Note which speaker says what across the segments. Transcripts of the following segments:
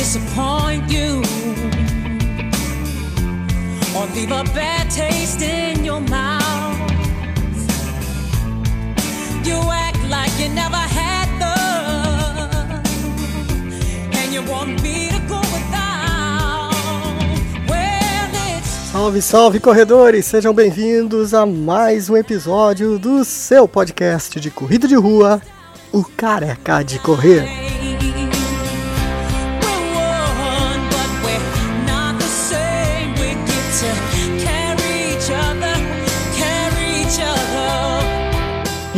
Speaker 1: disappoint you or leave a bad taste in your mouth. You act like you never had love, and you want me to go without. Well, it's
Speaker 2: Salve, salve corredores! Sejam bem-vindos a mais um episódio do seu podcast de corrida de rua, o Careca de Correr.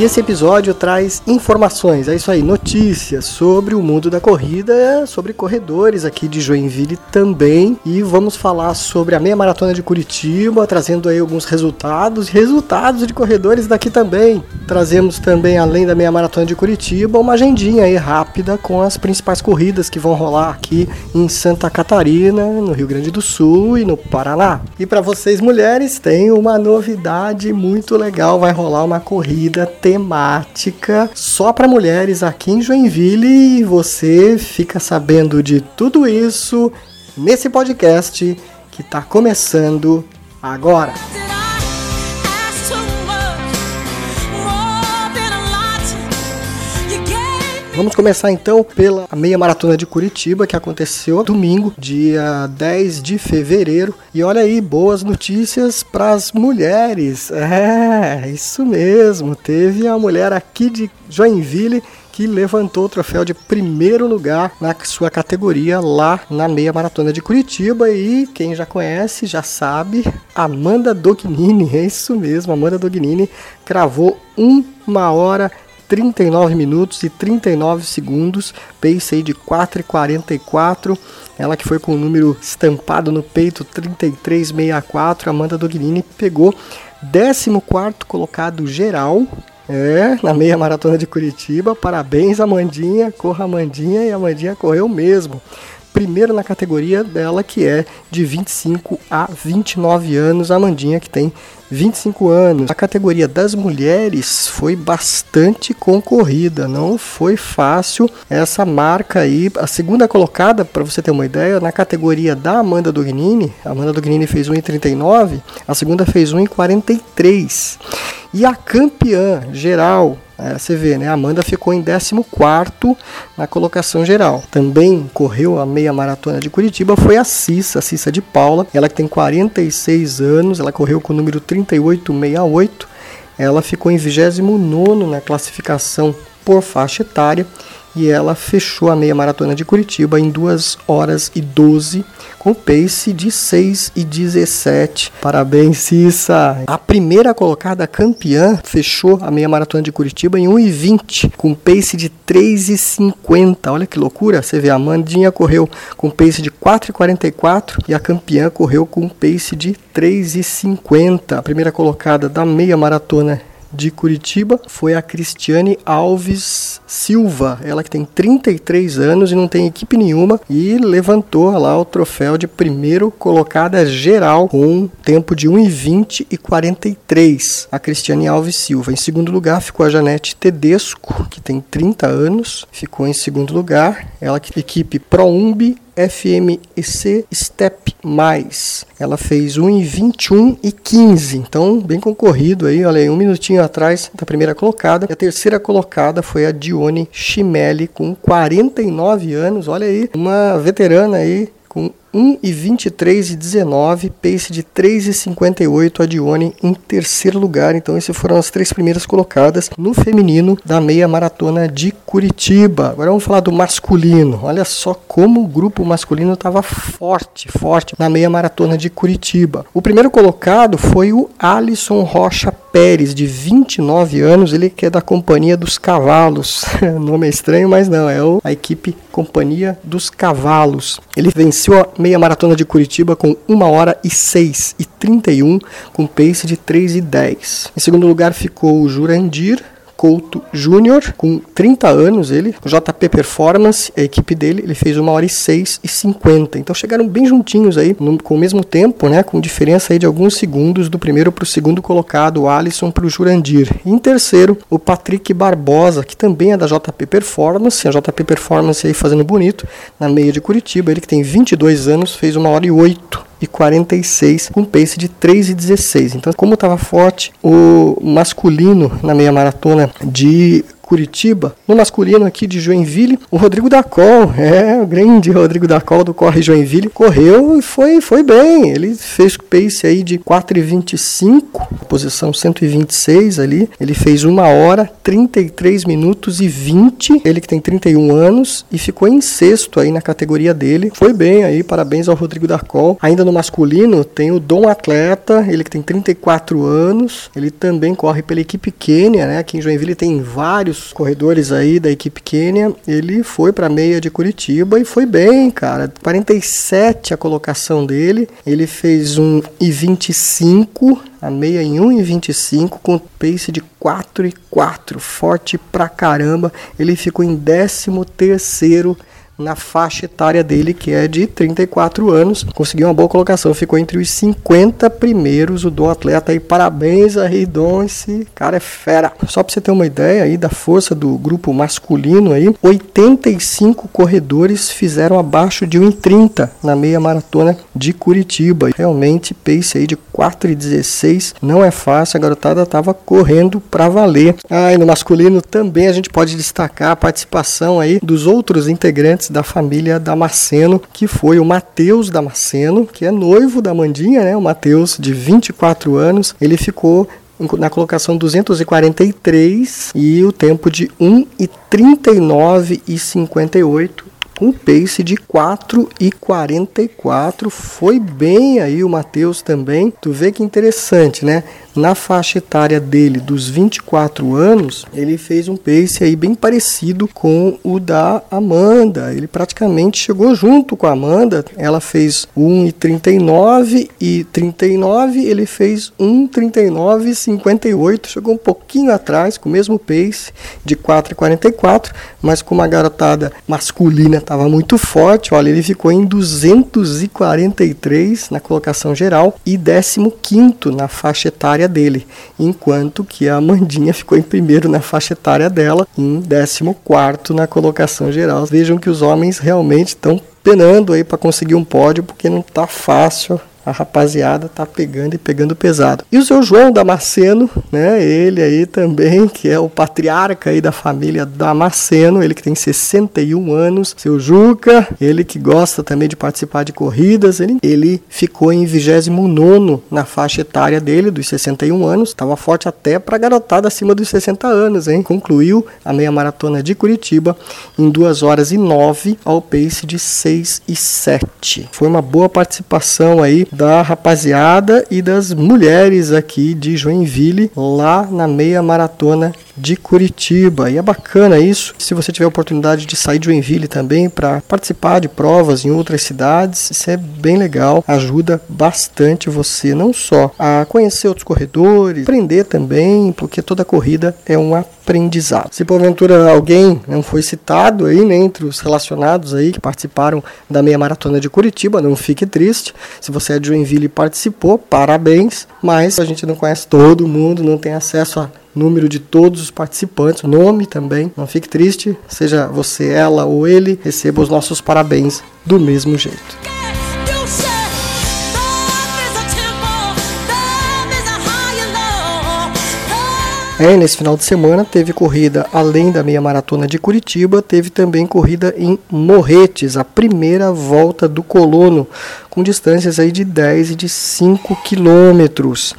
Speaker 2: Esse episódio traz informações, é isso aí, notícias sobre o mundo da corrida, sobre corredores aqui de Joinville também. E vamos falar sobre a meia maratona de Curitiba, trazendo aí alguns resultados, resultados de corredores daqui também. Trazemos também, além da meia maratona de Curitiba, uma agendinha aí rápida com as principais corridas que vão rolar aqui em Santa Catarina, no Rio Grande do Sul e no Paraná. E para vocês mulheres, tem uma novidade muito legal, vai rolar uma corrida temática só para mulheres aqui em Joinville e você fica sabendo de tudo isso nesse podcast que está começando agora. Vamos começar então pela meia maratona de Curitiba que aconteceu domingo, dia 10 de fevereiro. E olha aí, boas notícias para as mulheres. É, isso mesmo. Teve a mulher aqui de Joinville que levantou o troféu de primeiro lugar na sua categoria lá na meia maratona de Curitiba e quem já conhece já sabe, Amanda Dognini, é isso mesmo, Amanda Dognini cravou uma hora 39 minutos e 39 segundos, pace aí de 4,44. Ela que foi com o número estampado no peito 3364, Amanda Dognini pegou 14 colocado geral. É, na meia maratona de Curitiba. Parabéns, Amandinha. Corra, Amandinha. E a Amandinha correu mesmo primeiro na categoria dela, que é de 25 a 29 anos, a Amandinha que tem 25 anos. A categoria das mulheres foi bastante concorrida, não foi fácil essa marca aí. A segunda colocada, para você ter uma ideia, na categoria da Amanda Dognini, a Amanda Dognini fez 1,39, a segunda fez 1,43. E a campeã geral é, você vê, né? A Amanda ficou em 14 na colocação geral. Também correu a meia maratona de Curitiba, foi a Cissa, a Cissa de Paula. Ela que tem 46 anos, ela correu com o número 3868. Ela ficou em 29 na classificação por faixa etária e ela fechou a meia maratona de Curitiba em 2 horas e 12 com pace de 6 e 17. Parabéns, Cissa! A primeira colocada campeã fechou a meia maratona de Curitiba em 1 e 20 com pace de 3 e 50. Olha que loucura! Você vê, a Mandinha correu com pace de 4 e 44 e a campeã correu com pace de 3 e 50. A primeira colocada da meia maratona de Curitiba foi a Cristiane Alves Silva, ela que tem 33 anos e não tem equipe nenhuma e levantou lá o troféu de primeiro colocada geral com um tempo de 1:20 e 43. A Cristiane Alves Silva. Em segundo lugar ficou a Janete Tedesco, que tem 30 anos, ficou em segundo lugar. Ela que equipe ProUmbi FMEC Step Mais. Ela fez 1 em 21 e 15, então bem concorrido aí, olha aí, um minutinho atrás da primeira colocada. E a terceira colocada foi a Dione Chimelli com 49 anos, olha aí, uma veterana aí com 1 e 23 e 19, pace de 3 e 58 a Dione em terceiro lugar. Então essas foram as três primeiras colocadas no feminino da meia maratona de Curitiba. Agora vamos falar do masculino. Olha só como o grupo masculino estava forte, forte na meia maratona de Curitiba. O primeiro colocado foi o Alisson Rocha Pérez, de 29 anos, ele que é da Companhia dos Cavalos. nome é estranho, mas não, é a equipe Companhia dos Cavalos. Ele venceu a meia maratona de Curitiba com 1 hora e 6 e 31, com pace de 3 e 10. Em segundo lugar ficou o Jurandir, Couto Júnior, com 30 anos ele, o JP Performance, a equipe dele, ele fez 1 hora e 6 e 50. Então chegaram bem juntinhos aí, no, com o mesmo tempo, né, com diferença aí de alguns segundos do primeiro para o segundo colocado, o Alisson para o Jurandir. E em terceiro, o Patrick Barbosa, que também é da JP Performance, a JP Performance aí fazendo bonito, na meia de Curitiba, ele que tem 22 anos, fez 1 hora e 8 e 46 com pace de 3 e 16. Então, como estava forte o masculino na meia maratona de Curitiba. No masculino aqui de Joinville, o Rodrigo Dacol, é, o grande Rodrigo Dacol do Corre Joinville, correu e foi, foi bem. Ele fez pace aí de 4,25, posição 126 ali. Ele fez 1 hora, 33 minutos e 20. Ele que tem 31 anos e ficou em sexto aí na categoria dele. Foi bem aí, parabéns ao Rodrigo Dacol. Ainda no masculino tem o Dom Atleta, ele que tem 34 anos. Ele também corre pela equipe Quênia, né? Aqui em Joinville tem vários corredores aí da equipe Quênia, ele foi para meia de Curitiba e foi bem, cara. 47 a colocação dele. Ele fez um e 25, a meia em 1 e 25 com pace de 4 e 4, forte pra caramba. Ele ficou em 13 terceiro na faixa etária dele, que é de 34 anos. Conseguiu uma boa colocação, ficou entre os 50 primeiros, o do atleta aí. Parabéns aí, esse cara é fera. Só para você ter uma ideia aí da força do grupo masculino aí, 85 corredores fizeram abaixo de 1,30 na meia maratona de Curitiba. Realmente, pace aí de 4,16 não é fácil, a garotada tava correndo para valer. Ah, e no masculino também a gente pode destacar a participação aí dos outros integrantes da família Damasceno, que foi o Matheus Damasceno, que é noivo da Mandinha, né? O Matheus, de 24 anos, ele ficou na colocação 243 e o tempo de 1 e 39 e 58 um pace de 4 e 44. Foi bem aí o Matheus também. Tu vê que interessante, né? Na faixa etária dele, dos 24 anos, ele fez um pace aí bem parecido com o da Amanda. Ele praticamente chegou junto com a Amanda. Ela fez 1,39 e 39, ele fez 1,39 e 58. Chegou um pouquinho atrás, com o mesmo pace de 4,44, mas com uma garotada masculina estava muito forte. Olha, ele ficou em 243 na colocação geral e 15 na faixa etária etária dele, enquanto que a Amandinha ficou em primeiro na faixa etária dela, em 14 na colocação geral. Vejam que os homens realmente estão penando aí para conseguir um pódio, porque não está fácil a rapaziada tá pegando e pegando pesado. E o seu João Damasceno, né, ele aí também, que é o patriarca aí da família Damasceno, ele que tem 61 anos, seu Juca, ele que gosta também de participar de corridas, ele, ele ficou em 29 na faixa etária dele, dos 61 anos, estava forte até para garotada acima dos 60 anos, hein? Concluiu a meia maratona de Curitiba em 2 horas e 9 ao pace de 6 e 7. Foi uma boa participação aí da rapaziada e das mulheres aqui de Joinville, lá na meia maratona de Curitiba. E é bacana isso. Se você tiver a oportunidade de sair de Joinville também para participar de provas em outras cidades, isso é bem legal. Ajuda bastante você não só a conhecer outros corredores, aprender também, porque toda corrida é um aprendizado. Se porventura alguém não foi citado aí, né, entre os relacionados aí que participaram da meia maratona de Curitiba, não fique triste. Se você é de Joinville e participou, parabéns, mas a gente não conhece todo mundo, não tem acesso a número de todos os participantes, nome também. Não fique triste, seja você, ela ou ele, receba os nossos parabéns do mesmo jeito. É, nesse final de semana teve corrida além da meia maratona de Curitiba, teve também corrida em Morretes, a primeira volta do colono, com distâncias aí de 10 e de 5 quilômetros.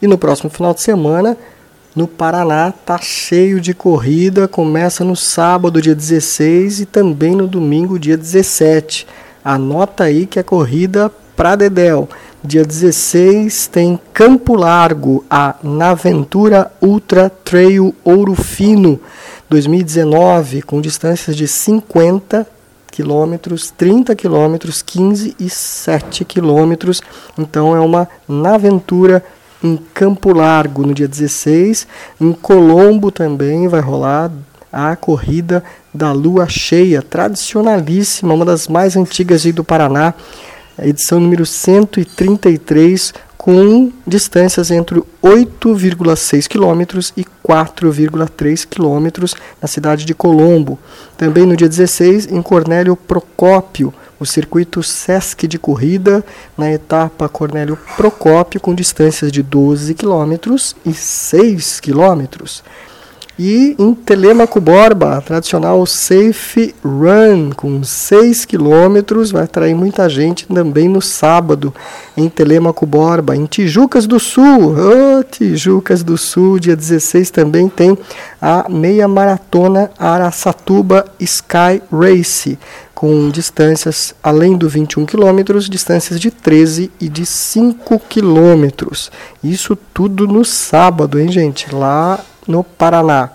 Speaker 2: E no próximo final de semana, no Paraná, tá cheio de corrida, começa no sábado, dia 16 e também no domingo, dia 17. Anota aí que é corrida para Dedel. Dia 16 tem Campo Largo, a Naventura Ultra Trail Ouro Fino 2019, com distâncias de 50 quilômetros, 30 quilômetros, 15 e 7 quilômetros. Então é uma Naventura em Campo Largo no dia 16. Em Colombo também vai rolar a corrida da lua cheia, tradicionalíssima, uma das mais antigas do Paraná, edição número 133, com distâncias entre 8,6 km e 4,3 km na cidade de Colombo. Também no dia 16, em Cornélio Procópio, o circuito Sesc de corrida na etapa Cornélio Procópio com distâncias de 12 km e 6 km. E em Telemaco Borba, tradicional Safe Run, com 6 quilômetros, vai atrair muita gente também no sábado em Telemaco Borba. Em Tijucas do Sul, oh, Tijucas do Sul, dia 16 também tem a meia maratona Araçatuba Sky Race, com distâncias além do 21 quilômetros, distâncias de 13 e de 5 quilômetros. Isso tudo no sábado, hein, gente? Lá no Paraná.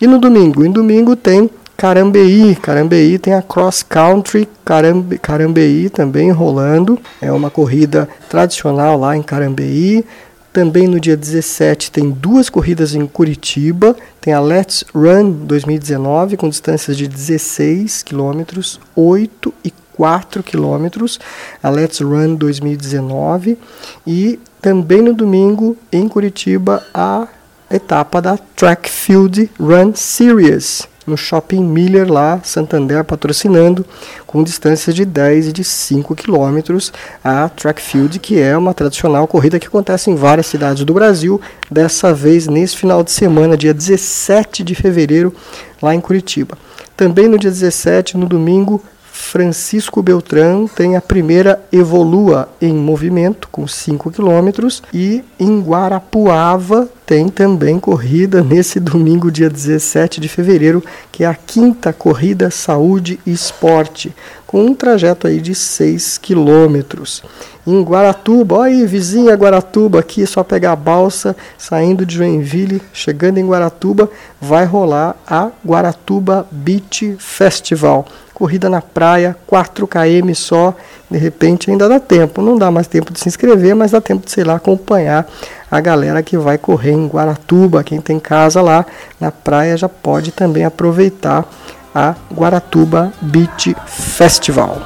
Speaker 2: E no domingo? Em domingo tem Carambeí. Carambeí tem a Cross Country Carambe, Carambeí também rolando. É uma corrida tradicional lá em Carambeí. Também no dia 17 tem duas corridas em Curitiba. Tem a Let's Run 2019 com distâncias de 16 quilômetros, 8 e 4 quilômetros. A Let's Run 2019. E também no domingo em Curitiba a etapa da Track Field Run Series, no Shopping Miller lá, Santander patrocinando, com distâncias de 10 e de 5 quilômetros, a Track Field, que é uma tradicional corrida que acontece em várias cidades do Brasil, dessa vez nesse final de semana, dia 17 de fevereiro, lá em Curitiba. Também no dia 17, no domingo, Francisco Beltrão tem a primeira Evolua em movimento, com 5 quilômetros, e em Guarapuava tem também corrida nesse domingo, dia 17 de fevereiro, que é a quinta corrida Saúde e Esporte, com um trajeto aí de 6 quilômetros. Em Guaratuba, olha aí, vizinha Guaratuba, aqui é só pegar a balsa, saindo de Joinville, chegando em Guaratuba, vai rolar a Guaratuba Beach Festival corrida na praia, 4 km só, de repente ainda dá tempo. Não dá mais tempo de se inscrever, mas dá tempo de, sei lá, acompanhar a galera que vai correr em Guaratuba. Quem tem casa lá na praia já pode também aproveitar a Guaratuba Beach Festival.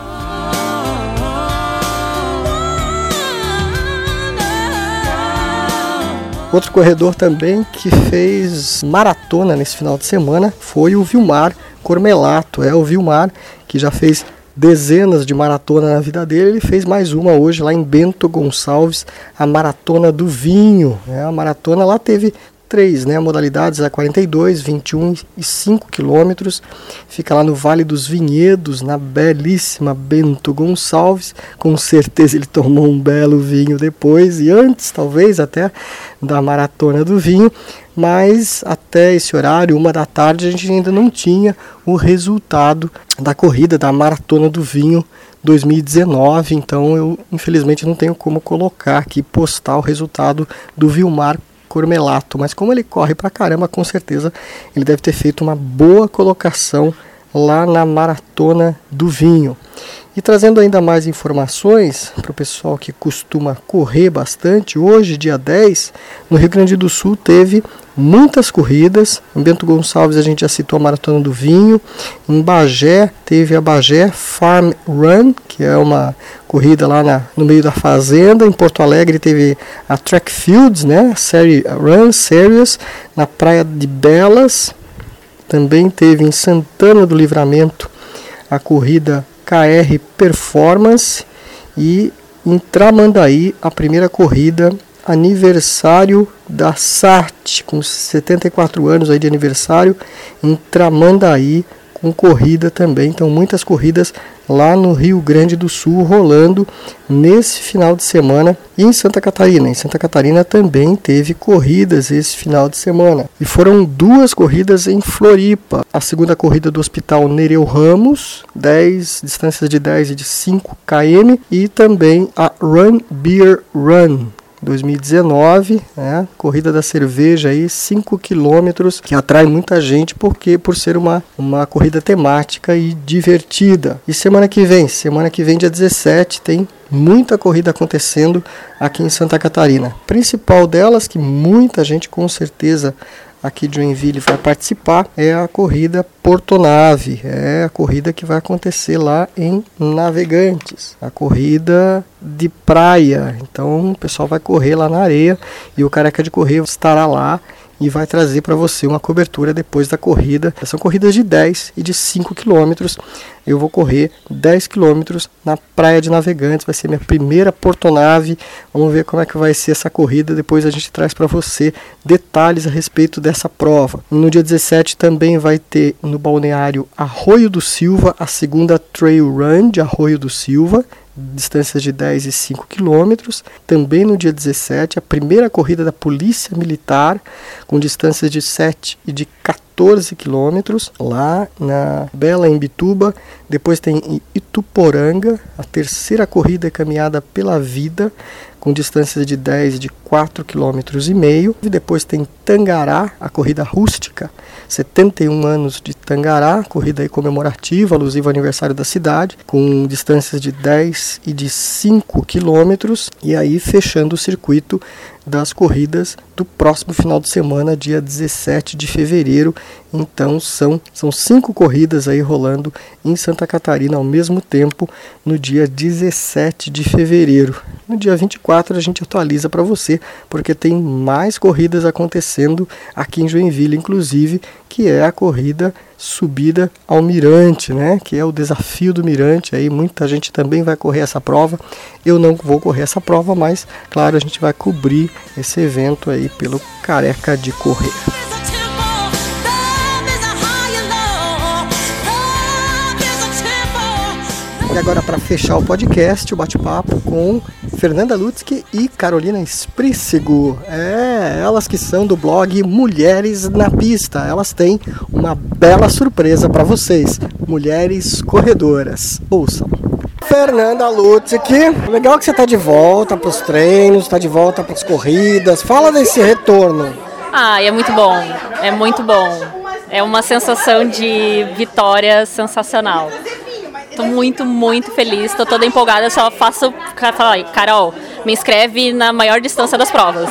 Speaker 2: Outro corredor também que fez maratona nesse final de semana foi o Vilmar Cormelato, é o Vilmar, que já fez dezenas de maratona na vida dele, ele fez mais uma hoje lá em Bento Gonçalves, a Maratona do Vinho. Né? A maratona lá teve três né, modalidades, a 42, 21 e 5 quilômetros. Fica lá no Vale dos Vinhedos, na belíssima Bento Gonçalves. Com certeza ele tomou um belo vinho depois e antes, talvez até da maratona do vinho. Mas até esse horário, uma da tarde, a gente ainda não tinha o resultado da corrida da maratona do vinho 2019. Então eu infelizmente não tenho como colocar aqui postar o resultado do Vilmar Cormelato, mas como ele corre pra caramba, com certeza ele deve ter feito uma boa colocação lá na maratona do vinho. E trazendo ainda mais informações para o pessoal que costuma correr bastante, hoje, dia 10, no Rio Grande do Sul teve muitas corridas. Em Bento Gonçalves a gente já citou a Maratona do Vinho. Em Bagé teve a Bagé Farm Run, que é uma corrida lá na, no meio da fazenda. Em Porto Alegre teve a Track Fields, né? Série Run Series, na Praia de Belas. Também teve em Santana do Livramento a corrida KR Performance e em Tramandaí a primeira corrida aniversário da SAT, com 74 anos aí de aniversário, em Tramandaí, com corrida também. Então, muitas corridas lá no Rio Grande do Sul rolando nesse final de semana e em Santa Catarina. Em Santa Catarina também teve corridas esse final de semana. E foram duas corridas em Floripa. A segunda corrida do Hospital Nereu Ramos, 10 distâncias de 10 e de 5 km e também a Run Beer Run 2019, né? Corrida da cerveja aí, 5 quilômetros, que atrai muita gente porque por ser uma, uma corrida temática e divertida. E semana que vem, semana que vem, dia 17, tem muita corrida acontecendo aqui em Santa Catarina. Principal delas, que muita gente com certeza aqui de Joinville vai participar é a corrida Portonave, é a corrida que vai acontecer lá em Navegantes, a corrida de praia. Então o pessoal vai correr lá na areia e o careca de correr estará lá e vai trazer para você uma cobertura depois da corrida. São corridas de 10 e de 5 quilômetros. Eu vou correr 10 quilômetros na Praia de Navegantes, vai ser minha primeira portonave. Vamos ver como é que vai ser essa corrida. Depois a gente traz para você detalhes a respeito dessa prova. No dia 17 também vai ter no balneário Arroio do Silva a segunda Trail Run de Arroio do Silva distâncias de 10 e 5 quilômetros. Também no dia 17, a primeira corrida da Polícia Militar, com distâncias de 7 e de 14 quilômetros, lá na Bela Embituba. Depois tem Ituporanga, a terceira corrida caminhada pela vida, com distâncias de 10 e de 4 km e meio. E depois tem Tangará, a corrida rústica, 71 anos de Tangará, corrida comemorativa, alusiva ao aniversário da cidade, com distâncias de 10 e de 5 quilômetros. E aí fechando o circuito das corridas do próximo final de semana, dia 17 de fevereiro. Então são, são cinco corridas aí rolando em Santa Catarina ao mesmo tempo no dia 17 de fevereiro. No dia 24 a gente atualiza para você, porque tem mais corridas acontecendo aqui em Joinville, inclusive, que é a corrida subida ao Mirante, né? Que é o desafio do Mirante. Aí muita gente também vai correr essa prova. Eu não vou correr essa prova, mas claro, a gente vai cobrir esse evento aí pelo Careca de Correr. E agora, para fechar o podcast, o bate-papo com Fernanda Lutzke e Carolina Sprícigo. É, elas que são do blog Mulheres na Pista. Elas têm uma bela surpresa para vocês. Mulheres Corredoras. Ouçam. Fernanda Lutzke, legal que você está de volta para os treinos, está de volta para as corridas. Fala desse retorno.
Speaker 3: Ah, é muito bom, é muito bom. É uma sensação de vitória sensacional. Tô muito, muito feliz, tô toda empolgada, só faço. Carol, me inscreve na maior distância das provas.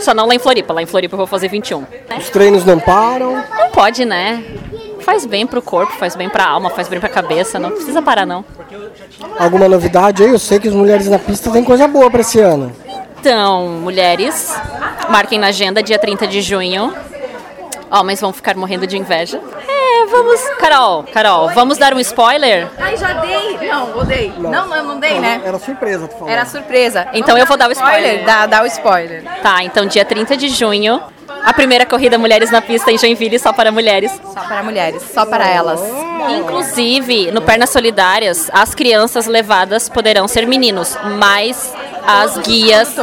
Speaker 3: só não lá em Floripa, lá em Floripa eu vou fazer 21.
Speaker 2: Os treinos não param?
Speaker 3: Não pode, né? Faz bem pro corpo, faz bem pra alma, faz bem pra cabeça, não precisa parar não.
Speaker 2: Alguma novidade aí? Eu sei que as mulheres na pista têm coisa boa pra esse ano.
Speaker 3: Então, mulheres, marquem na agenda dia 30 de junho. Homens vão ficar morrendo de inveja. Vamos. Carol, Carol, vamos dar um spoiler?
Speaker 4: Ai, já dei. Não, odeio. Não, não, não dei, né?
Speaker 2: Era surpresa, tu falou.
Speaker 4: Era surpresa.
Speaker 3: Então eu vou dar o spoiler.
Speaker 4: Dá, dá o spoiler.
Speaker 3: Tá, então dia 30 de junho, a primeira corrida Mulheres na Pista em Joinville só para mulheres.
Speaker 4: Só para mulheres, só para elas.
Speaker 3: Inclusive, no Pernas Solidárias, as crianças levadas poderão ser meninos, mas as guias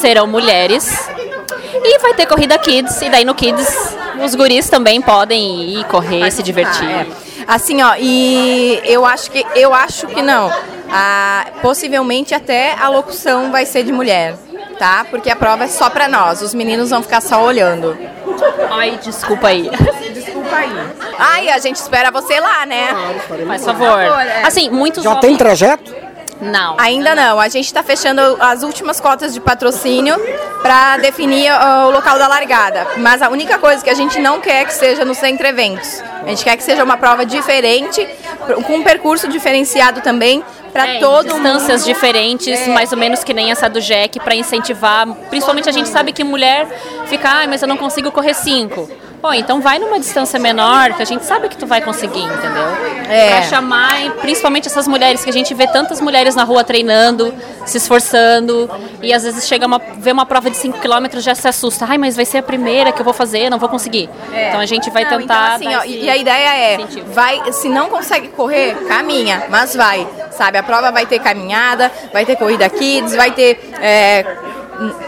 Speaker 3: serão mulheres. E vai ter corrida Kids, e daí no Kids os guris também podem ir correr, se divertir.
Speaker 4: É. Assim, ó, e eu acho que eu acho que não. Ah, possivelmente até a locução vai ser de mulher, tá? Porque a prova é só para nós. Os meninos vão ficar só olhando.
Speaker 3: Ai, desculpa aí.
Speaker 4: Desculpa aí. Ai, a gente espera você lá, né?
Speaker 3: Faz favor.
Speaker 4: é.
Speaker 3: Assim, muitos
Speaker 2: Já
Speaker 3: homens-
Speaker 2: tem trajeto?
Speaker 3: Não.
Speaker 4: Ainda não. A gente está fechando as últimas cotas de patrocínio para definir ah, o local da largada. Mas a única coisa que a gente não quer que seja no centro eventos. A gente quer que seja uma prova diferente, com um percurso diferenciado também para
Speaker 3: É,
Speaker 4: todo
Speaker 3: distâncias
Speaker 4: mundo.
Speaker 3: diferentes,
Speaker 4: É.
Speaker 3: mais ou menos que nem essa do Jack, para incentivar. Principalmente a gente sabe que mulher fica, ai, mas eu não consigo correr cinco. Pô, então vai numa distância menor, que a gente sabe que tu vai conseguir, entendeu?
Speaker 4: É.
Speaker 3: Pra chamar, principalmente essas mulheres, que a gente vê tantas mulheres na rua treinando, se esforçando, e às vezes chega uma, vê uma prova de 5 km já se assusta. Ai, mas vai ser a primeira que eu vou fazer, não vou conseguir. Então a gente vai
Speaker 4: Não,
Speaker 3: tentar.
Speaker 4: Então, assim, ó, e a ideia é,
Speaker 3: incentivo.
Speaker 4: vai, se não consegue correr, caminha, mas vai, sabe? A prova vai ter caminhada, vai ter corrida kids, vai ter é,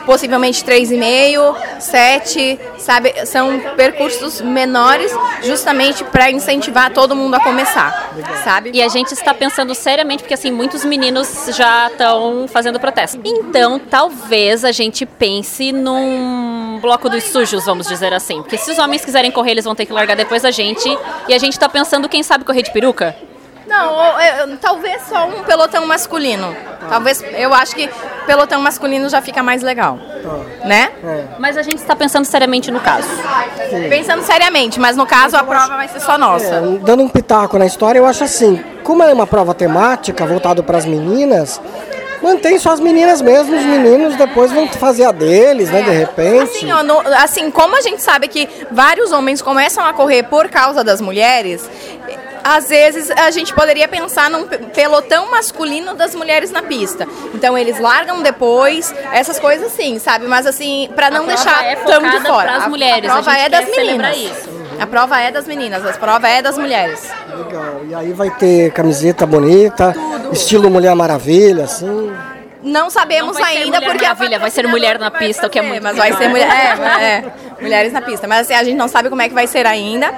Speaker 4: possivelmente 3,5, 7, sabe? São percursos menores justamente para incentivar todo mundo a começar, sabe?
Speaker 3: E a gente está pensando seriamente, porque assim, muitos meninos já estão fazendo protesto. Então, talvez a gente pense num bloco dos sujos, vamos dizer assim. Porque se os homens quiserem correr, eles vão ter que largar depois da gente. E a gente está pensando, quem sabe correr de peruca?
Speaker 4: Não, é, talvez só um pelotão masculino. Talvez, eu acho que pelotão masculino já fica mais legal, né?
Speaker 3: Mas a gente está pensando seriamente no caso.
Speaker 4: Pensando seriamente, mas no caso a prova vai ser só nossa.
Speaker 2: É, dando um pitaco na história, eu acho assim, como é uma prova temática voltada para as meninas, mantém só as meninas mesmo, os meninos depois vão fazer a deles, né, de repente.
Speaker 4: Assim, ó, no- assim, como a gente sabe que vários homens começam a correr por causa das mulheres, às vezes a gente poderia pensar num pe- pelotão masculino das mulheres na pista. Então eles largam depois, essas coisas assim, sabe? Mas assim, para não deixar
Speaker 3: é
Speaker 4: tão de fora.
Speaker 3: pras
Speaker 4: A-
Speaker 3: mulheres,
Speaker 4: A prova
Speaker 3: a gente
Speaker 4: é das meninas. A prova é das meninas, a prova é das mulheres.
Speaker 2: Legal. E aí vai ter camiseta bonita, estilo Mulher Maravilha, assim.
Speaker 4: Não sabemos
Speaker 3: Não
Speaker 4: ainda porque a
Speaker 3: Maravilha, vai ser mulher na pista, o que é muito
Speaker 4: Mas vai ser mulher, é, é, mulheres na pista. Mas assim, a gente não sabe como é que vai ser ainda.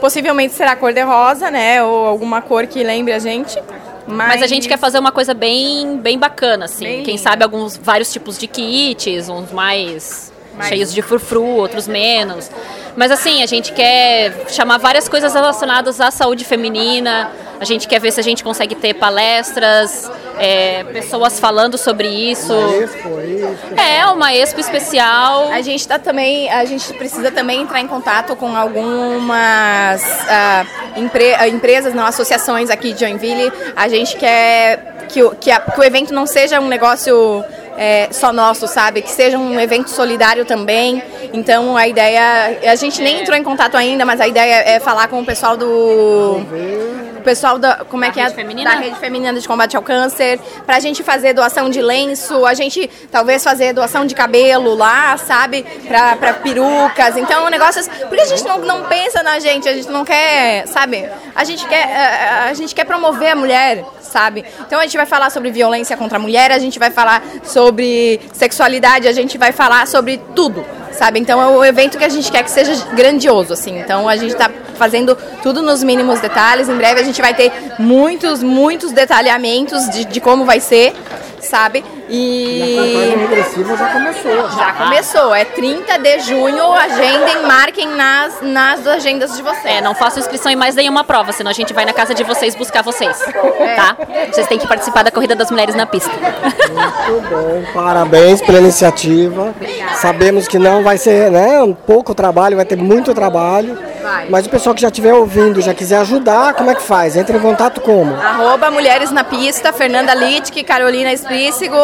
Speaker 4: Possivelmente será cor de rosa, né? Ou alguma cor que lembre a gente. Mas,
Speaker 3: Mas a gente quer fazer uma coisa bem, bem bacana, assim.
Speaker 4: Bem
Speaker 3: Quem sabe alguns vários tipos de kits, uns mais, cheios de frufru, outros menos. Mas assim, a gente quer chamar várias coisas relacionadas à saúde feminina. A gente quer ver se a gente consegue ter palestras, é, pessoas falando sobre isso.
Speaker 2: Expo aí.
Speaker 3: É, uma expo especial.
Speaker 4: A gente tá também, a gente precisa também entrar em contato com algumas ah, empre- ah, empresas, não associações aqui de Joinville. A gente quer que o, que, a- que o evento não seja um negócio é, só nosso, sabe? Que seja um evento solidário também. Então a ideia, a gente nem entrou em contato ainda, mas a ideia é falar com o pessoal do o pessoal da como é
Speaker 3: Da
Speaker 4: que é
Speaker 3: Feminina?
Speaker 4: da rede feminina de combate ao câncer, pra gente fazer doação de lenço, a gente talvez fazer doação de cabelo lá, sabe? Pra, pra perucas. Então, o negócio. Porque a gente não, não pensa na gente, a gente não quer, sabe? A gente quer, eh, a gente quer promover a mulher, sabe? Então a gente vai falar sobre violência contra a mulher, a gente vai falar sobre sexualidade, a gente vai falar sobre tudo. Sabe? Então é um evento que a gente quer que seja grandioso, assim. Então a gente está fazendo tudo nos mínimos detalhes. Em breve a gente vai ter muitos, muitos detalhamentos de, de como vai ser, sabe?
Speaker 2: A
Speaker 4: E
Speaker 2: contagem regressiva já começou.
Speaker 4: já começou. É 30 de junho. Agendem, marquem nas, nas agendas de vocês.
Speaker 3: É, não façam inscrição em mais nenhuma prova, senão a gente vai na casa de vocês buscar vocês, tá? Vocês têm que participar da Corrida das Mulheres na pista.
Speaker 2: Muito bom, parabéns pela iniciativa. Sabemos que não vai ser né, um pouco trabalho, vai ter muito trabalho.
Speaker 4: Vai.
Speaker 2: Mas o pessoal que já estiver ouvindo, já quiser ajudar, como é que faz? Entra em contato como?
Speaker 4: Arroba Mulheres na Pista, Fernanda Littke, Carolina Esprícigo.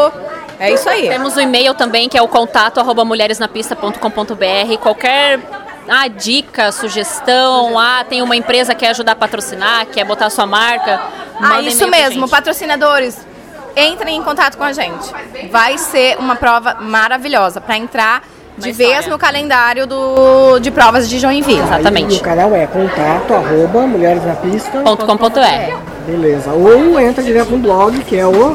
Speaker 4: É isso aí.
Speaker 3: Temos o e-mail também, que é o contato arroba mulheresnapista.com.br. Qualquer ah, dica, sugestão, ah, tem uma empresa que quer ajudar a patrocinar, quer botar sua marca.
Speaker 4: Ah, isso mesmo, patrocinadores, entrem em contato com a gente. Vai ser uma prova maravilhosa para entrar de vez no calendário do, de provas de Joinville.
Speaker 3: Exatamente.
Speaker 2: O canal é contato, arroba, Mulheres na Pista.
Speaker 3: .com.br
Speaker 2: Beleza. Ou entra direto no blog, que é o...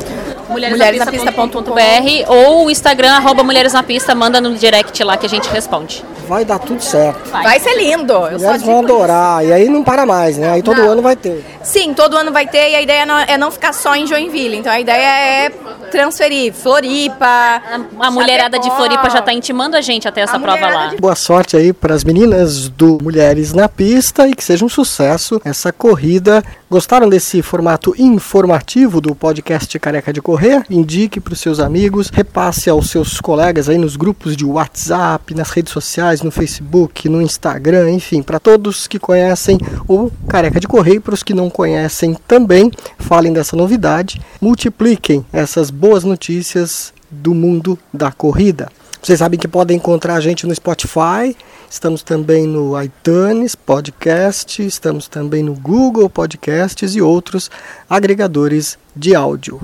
Speaker 3: mulheresnapista.com.br ou o Instagram arroba Mulheres na Pista, manda no direct lá que a gente responde.
Speaker 2: Vai dar tudo certo.
Speaker 4: Vai ser lindo. Eu só
Speaker 2: Mulheres vão adorar. E aí não para mais, né? Aí todo
Speaker 4: Não.
Speaker 2: ano vai ter.
Speaker 4: Sim, todo ano vai ter e a ideia não- é não ficar só em Joinville. Então a ideia é transferir Floripa.
Speaker 3: A, a mulherada de. Floripa já tá intimando a gente até essa
Speaker 4: A
Speaker 3: prova lá.
Speaker 4: de-
Speaker 2: Boa sorte aí para as meninas do Mulheres na Pista e que seja um sucesso essa corrida. Gostaram desse formato informativo do podcast Careca de Correr? Indique para os seus amigos, repasse aos seus colegas aí nos grupos de WhatsApp, nas redes sociais, no Facebook, no Instagram, enfim, para todos que conhecem o Careca de Correr e para os que não conhecem também, falem dessa novidade, multipliquem essas boas notícias do mundo da corrida. Vocês sabem que podem encontrar a gente no Spotify, estamos também no iTunes Podcast, estamos também no Google Podcasts e outros agregadores de áudio.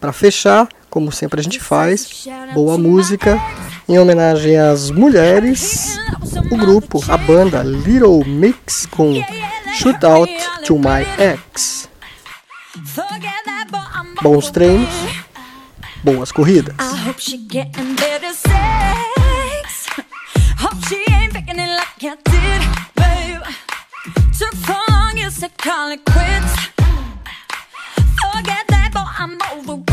Speaker 2: Para fechar, como sempre a gente faz, boa música em homenagem às mulheres. O grupo, a banda Little Mix com Shootout to My Ex. Bons treinos, boas corridas.
Speaker 1: Took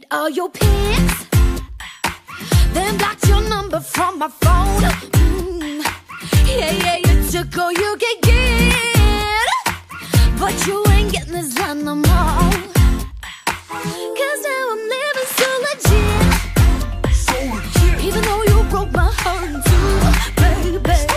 Speaker 1: deleted all your pics, then blocked your number from my phone. Mm. Yeah, yeah, you took all you could get, but you ain't getting this done no more. Cause now I'm living so legit, so legit. even though you broke my heart in two, baby.